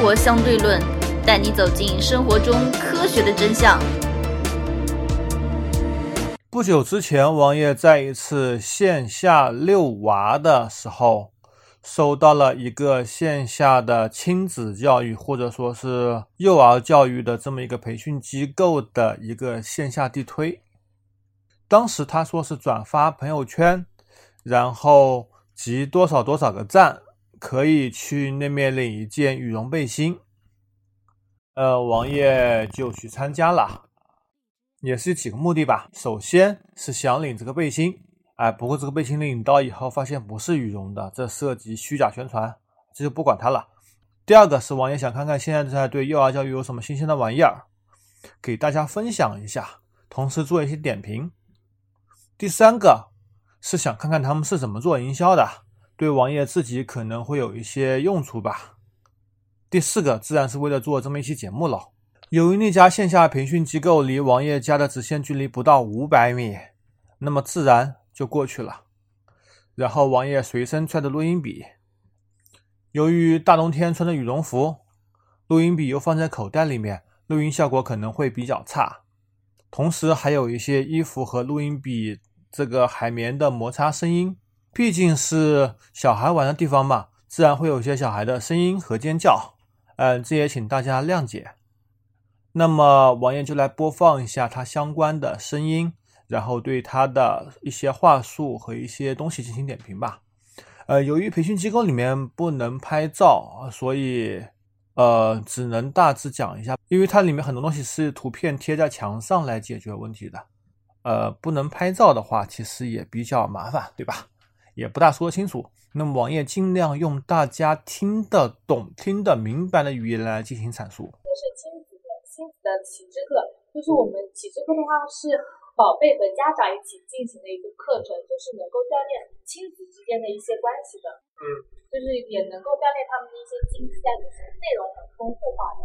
活相对论》，带你走进生活中科学的真相。不久之前，王爷在一次线下遛娃的时候，收到了一个线下的亲子教育或者说是幼儿教育的这么一个培训机构的一个线下地推。当时他说是转发朋友圈，然后集多少多少个赞，可以去那面领一件羽绒背心。呃，王爷就去参加了。也是几个目的吧。首先是想领这个背心，哎，不过这个背心领到以后发现不是羽绒的，这涉及虚假宣传，这就不管它了。第二个是王爷想看看现在在对幼儿教育有什么新鲜的玩意儿，给大家分享一下，同时做一些点评。第三个是想看看他们是怎么做营销的，对王爷自己可能会有一些用处吧。第四个自然是为了做这么一期节目了。由于那家线下培训机构离王爷家的直线距离不到五百米，那么自然就过去了。然后王爷随身揣着录音笔，由于大冬天穿着羽绒服，录音笔又放在口袋里面，录音效果可能会比较差。同时还有一些衣服和录音笔这个海绵的摩擦声音，毕竟是小孩玩的地方嘛，自然会有些小孩的声音和尖叫。嗯，这也请大家谅解。那么王爷就来播放一下他相关的声音，然后对他的一些话术和一些东西进行点评吧。呃，由于培训机构里面不能拍照，所以呃只能大致讲一下，因为它里面很多东西是图片贴在墙上来解决问题的。呃，不能拍照的话，其实也比较麻烦，对吧？也不大说得清楚。那么网页尽量用大家听得懂、听得明白的语言来进行阐述。这是亲子的亲子的启智课，就是我们启智课的话是宝贝和家长一起进行的一个课程，就是能够锻炼亲子之间的一些关系的。嗯，就是也能够锻炼他们的一些经济啊，就是内容很丰富化的。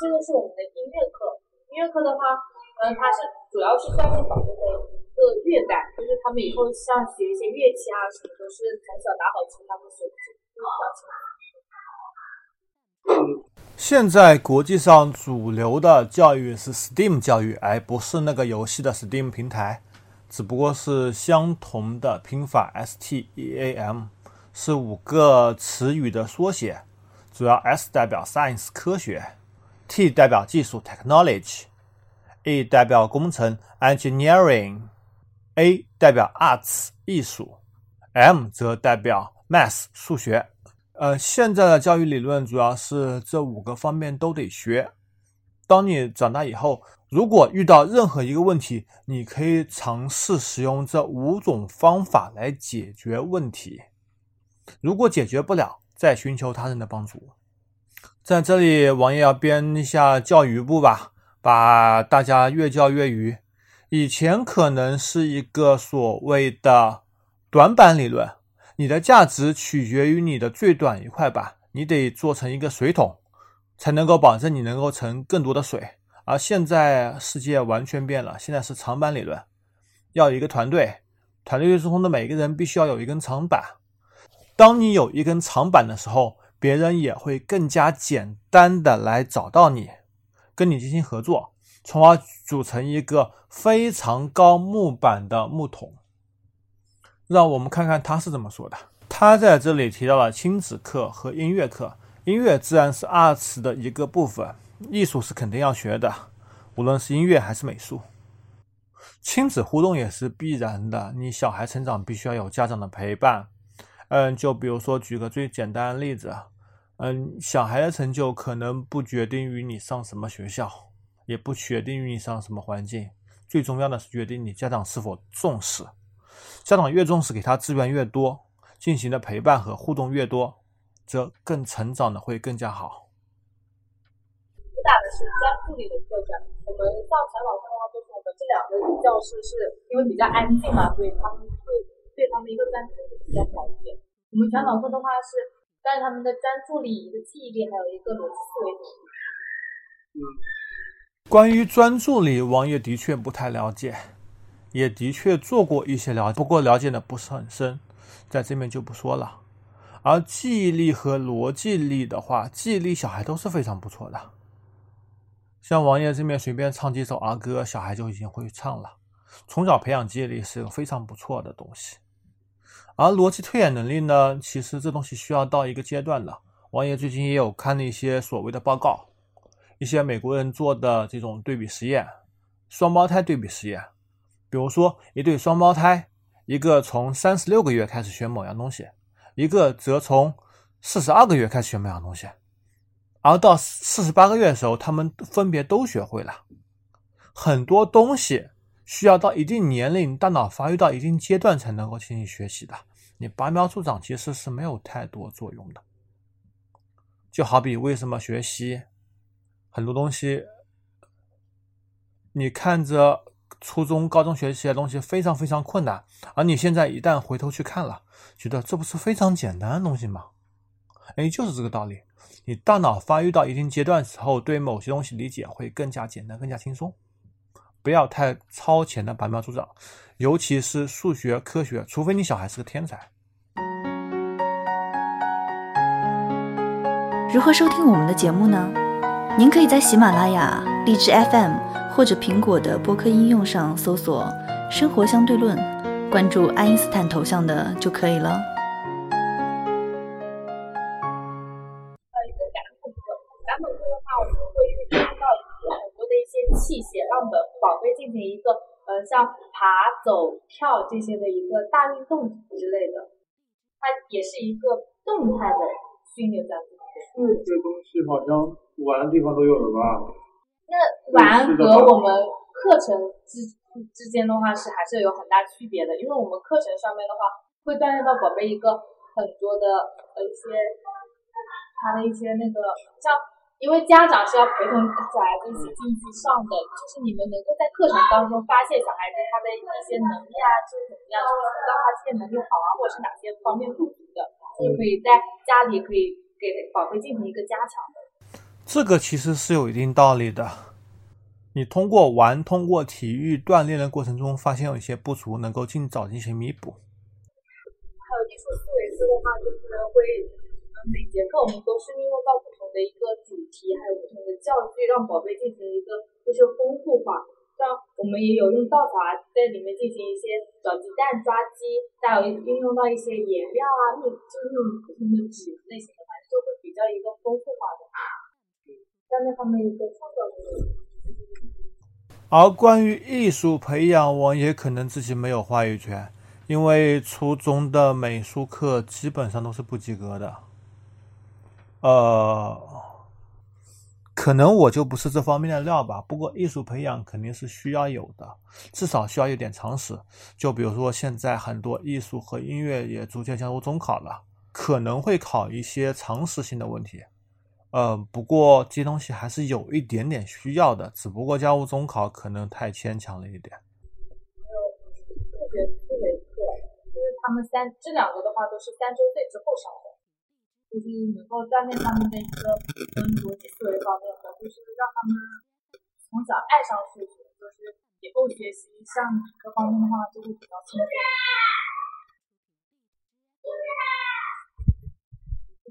这个是我们的音乐课，音乐课的话，嗯，它是主要是锻炼宝贝的一个乐感，就是他们以后像学一些乐器啊什么，都是从小打好基，他们学会比较轻松。现在国际上主流的教育是 STEAM 教育，而不是那个游戏的 STEAM 平台，只不过是相同的拼法 STEAM，是五个词语的缩写，主要 S 代表 Science 科学，T 代表技术 Technology，E 代表工程 engineering A 代表 Arts 艺术，M 则代表 Math 数学。呃，现在的教育理论主要是这五个方面都得学。当你长大以后，如果遇到任何一个问题，你可以尝试使用这五种方法来解决问题。如果解决不了，再寻求他人的帮助。在这里，王爷要编一下教育部吧，把大家越教越愚。以前可能是一个所谓的短板理论。你的价值取决于你的最短一块板，你得做成一个水桶，才能够保证你能够盛更多的水。而现在世界完全变了，现在是长板理论，要有一个团队，团队中的每个人必须要有一根长板。当你有一根长板的时候，别人也会更加简单的来找到你，跟你进行合作，从而组成一个非常高木板的木桶。让我们看看他是怎么说的。他在这里提到了亲子课和音乐课，音乐自然是二次的一个部分，艺术是肯定要学的，无论是音乐还是美术。亲子互动也是必然的，你小孩成长必须要有家长的陪伴。嗯，就比如说举个最简单的例子，嗯，小孩的成就可能不决定于你上什么学校，也不决定运营商什么环境，最重要的是决定你家长是否重视。家长越重视，给他资源越多，进行的陪伴和互动越多，则更成长的会更加好。主打的是专注力的拓展。我们上全网课的话，就是我们这两个教室是因为比较安静嘛，所以他们会对他们一个专注力比较好一点。我们全网课的话是带他们的专注力、一个记忆力，还有一个逻辑思维能力。嗯，关于专注力，王爷的确不太了解。也的确做过一些了解，不过了解的不是很深，在这边就不说了。而记忆力和逻辑力的话，记忆力小孩都是非常不错的。像王爷这边随便唱几首儿歌，小孩就已经会唱了。从小培养记忆力是个非常不错的东西。而逻辑推演能力呢，其实这东西需要到一个阶段的。王爷最近也有看了一些所谓的报告，一些美国人做的这种对比实验，双胞胎对比实验。比如说一对双胞胎，一个从三十六个月开始学某样东西，一个则从四十二个月开始学某样东西。而到四十八个月的时候，他们分别都学会了很多东西，需要到一定年龄，大脑发育到一定阶段才能够进行学习的。你拔苗助长其实是没有太多作用的。就好比为什么学习很多东西，你看着初中、高中学习的东西非常非常困难，而你现在一旦回头去看了，觉得这不是非常简单的东西吗？哎，就是这个道理。你大脑发育到一定阶段时候，对某些东西理解会更加简单、更加轻松。不要太超前的拔苗助长，尤其是数学、科学，除非你小孩是个天才。如何收听我们的节目呢？您可以在喜马拉雅、荔枝 FM 或者苹果的播客应用上搜索“生活相对论”，关注爱因斯坦头像的就可以了。器械让我们宝贝进行一个呃，像爬、走、跳这些的一个大运动之类的，它也是一个动态的训练在里面。这东西好像玩的地方都有了吧？那玩和我们课程之之间的话是还是有很大区别的，因为我们课程上面的话会锻炼到宝贝一个很多的呃一些他的一些那个像。因为家长是要陪同小孩子一起进去上的，就是你们能够在课程当中发现小孩子他的一些能力啊，就是怎么样，就是知道他这些能力好啊，或者是哪些方面不足的，就可以在家里可以给宝贝进行一个加强的。这个其实是有一定道理的。你通过玩，通过体育锻炼的过程中，发现有一些不足，能够尽早进行弥补。还有艺术思维课的话，就是会。每节课我们都是运用到不同的一个主题，还有不同的教具，让宝贝进行一个就是丰富化。像我们也有用稻草啊，在里面进行一些找鸡蛋、抓鸡，再有运用到一些颜料啊，用就是用不同的纸类型的，反正就会比较一个丰富化的，在那方面一个创造。而关于艺术培养，我也可能自己没有话语权，因为初中的美术课基本上都是不及格的。呃，可能我就不是这方面的料吧。不过艺术培养肯定是需要有的，至少需要有点常识。就比如说现在很多艺术和音乐也逐渐加入中考了，可能会考一些常识性的问题。呃，不过这些东西还是有一点点需要的，只不过教务中考可能太牵强了一点。还有数学思维课，就是他们三这两个的话都是三周岁之后上的。就是能够锻炼他们的一个嗯逻辑思维方面的，就是让他们从小爱上数学，就是以后学习像理科方面的话就会比较轻松。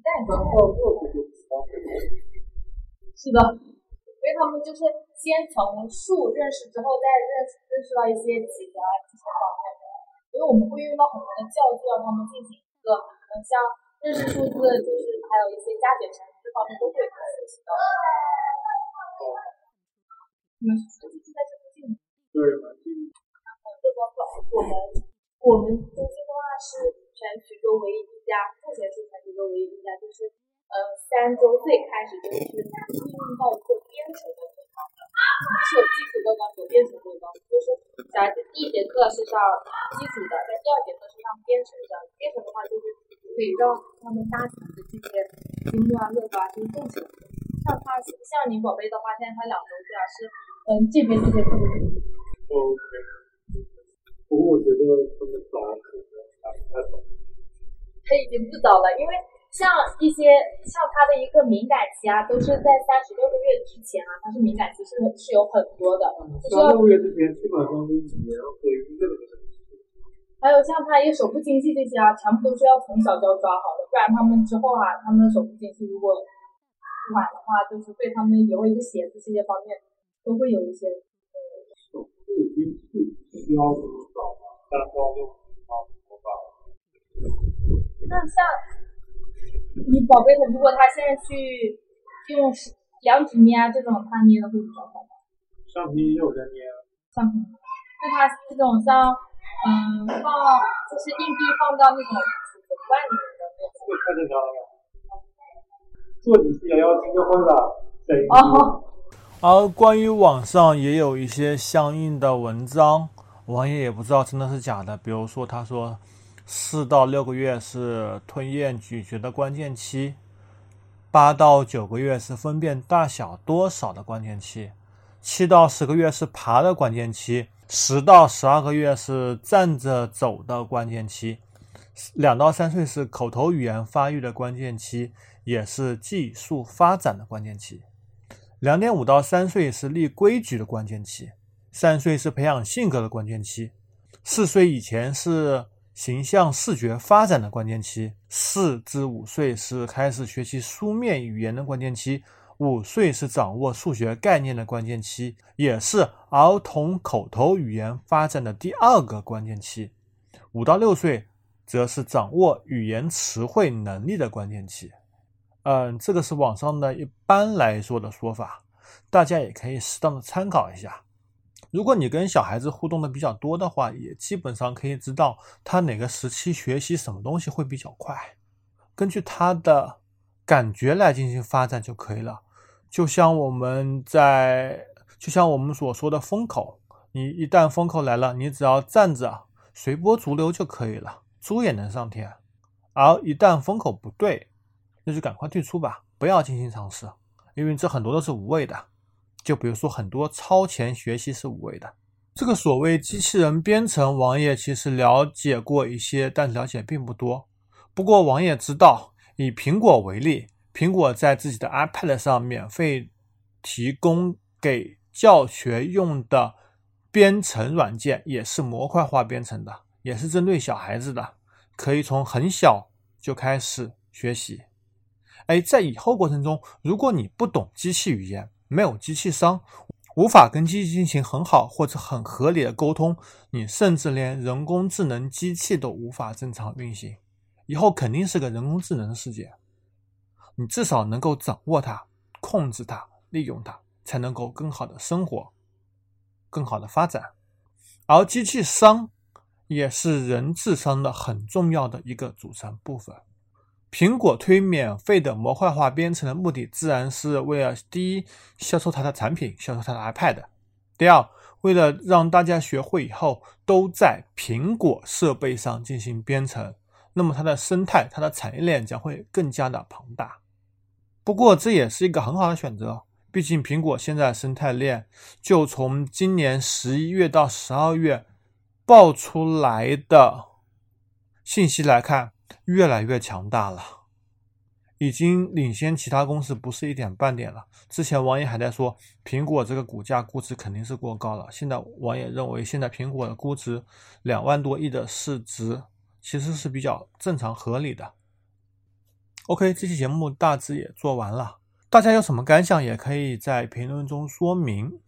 再然后是的，因为他们就是先从数认识之后，再认识认识到一些几何啊这些方面的，因为我们会用到很多的教具让他们进行一个嗯像。认识数字就是还有一些加减乘除这方面都会学习到。你们是住在这附近吗？对，近。然后这包括我们，我们中心的话是全衢州唯一三周岁开始就是运用到一个编程的地方的，是有基础的高，有编程的高，就是小孩子第一节课是上基础的，在第二节课是上编程的，编程的话就是。可以让他们家庭的这些积木啊、乐高啊，就是动起来。像他，像你宝贝的话，现在他两周岁啊，是嗯这边这些特别。OK。不过我觉得他们早可能还太早。他已经不早了，因为像一些像他的一个敏感期啊，都是在三十六个月之前啊，他是敏感期是是有很多的。三十六个月之前基本上都是语言和音乐的还有像他一个手部经济这些啊，全部都是要从小就要抓好的，不然他们之后啊，他们的手部经济如果晚的话，就是对他们以后一个写字这些方面都会有一些呃。手部精细需要多少三到六十毫多吧。那像你宝贝的，如果他现在去用两指捏啊这种，他捏的会比较好吗？橡皮也有人捏。橡皮，那他这种像。嗯，放就是硬币放到那种储存罐里面的那种。太正常了。做几次也要听个会吧？哦。而关于网上也有一些相应的文章，网友也不知道真的是假的。比如说，他说四到六个月是吞咽咀嚼的关键期，八到九个月是分辨大小多少的关键期，七到十个月是爬的关键期。十到十二个月是站着走的关键期，两到三岁是口头语言发育的关键期，也是技术发展的关键期。两点五到三岁是立规矩的关键期，三岁是培养性格的关键期，四岁以前是形象视觉发展的关键期，四至五岁是开始学习书面语言的关键期。五岁是掌握数学概念的关键期，也是儿童口头语言发展的第二个关键期。五到六岁则是掌握语言词汇能力的关键期。嗯，这个是网上的一般来说的说法，大家也可以适当的参考一下。如果你跟小孩子互动的比较多的话，也基本上可以知道他哪个时期学习什么东西会比较快，根据他的感觉来进行发展就可以了。就像我们在，就像我们所说的风口，你一旦风口来了，你只要站着随波逐流就可以了，猪也能上天。而一旦风口不对，那就赶快退出吧，不要进行尝试，因为这很多都是无谓的。就比如说很多超前学习是无谓的。这个所谓机器人编程，王爷其实了解过一些，但了解并不多。不过王爷知道，以苹果为例。苹果在自己的 iPad 上免费提供给教学用的编程软件，也是模块化编程的，也是针对小孩子的，可以从很小就开始学习。哎，在以后过程中，如果你不懂机器语言，没有机器商，无法跟机器进行很好或者很合理的沟通，你甚至连人工智能机器都无法正常运行，以后肯定是个人工智能的世界。你至少能够掌握它、控制它、利用它，才能够更好的生活、更好的发展。而机器商也是人智商的很重要的一个组成部分。苹果推免费的模块化编程的目的，自然是为了第一，销售它的产品，销售它的 iPad；第二，为了让大家学会以后都在苹果设备上进行编程，那么它的生态、它的产业链将会更加的庞大。不过这也是一个很好的选择，毕竟苹果现在生态链就从今年十一月到十二月爆出来的信息来看，越来越强大了，已经领先其他公司不是一点半点了。之前王爷还在说苹果这个股价估值肯定是过高了，现在王爷认为现在苹果的估值两万多亿的市值其实是比较正常合理的。OK，这期节目大致也做完了，大家有什么感想，也可以在评论中说明。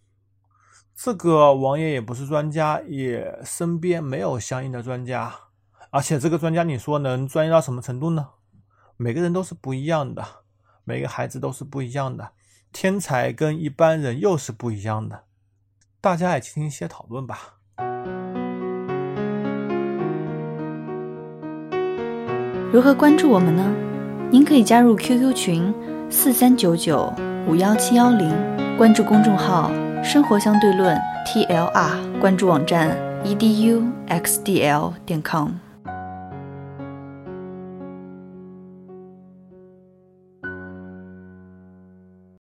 这个王爷也不是专家，也身边没有相应的专家，而且这个专家你说能专业到什么程度呢？每个人都是不一样的，每个孩子都是不一样的，天才跟一般人又是不一样的，大家也进行一些讨论吧。如何关注我们呢？您可以加入 QQ 群四三九九五幺七幺零，关注公众号“生活相对论 ”TLR，关注网站 eduxdl 点 com。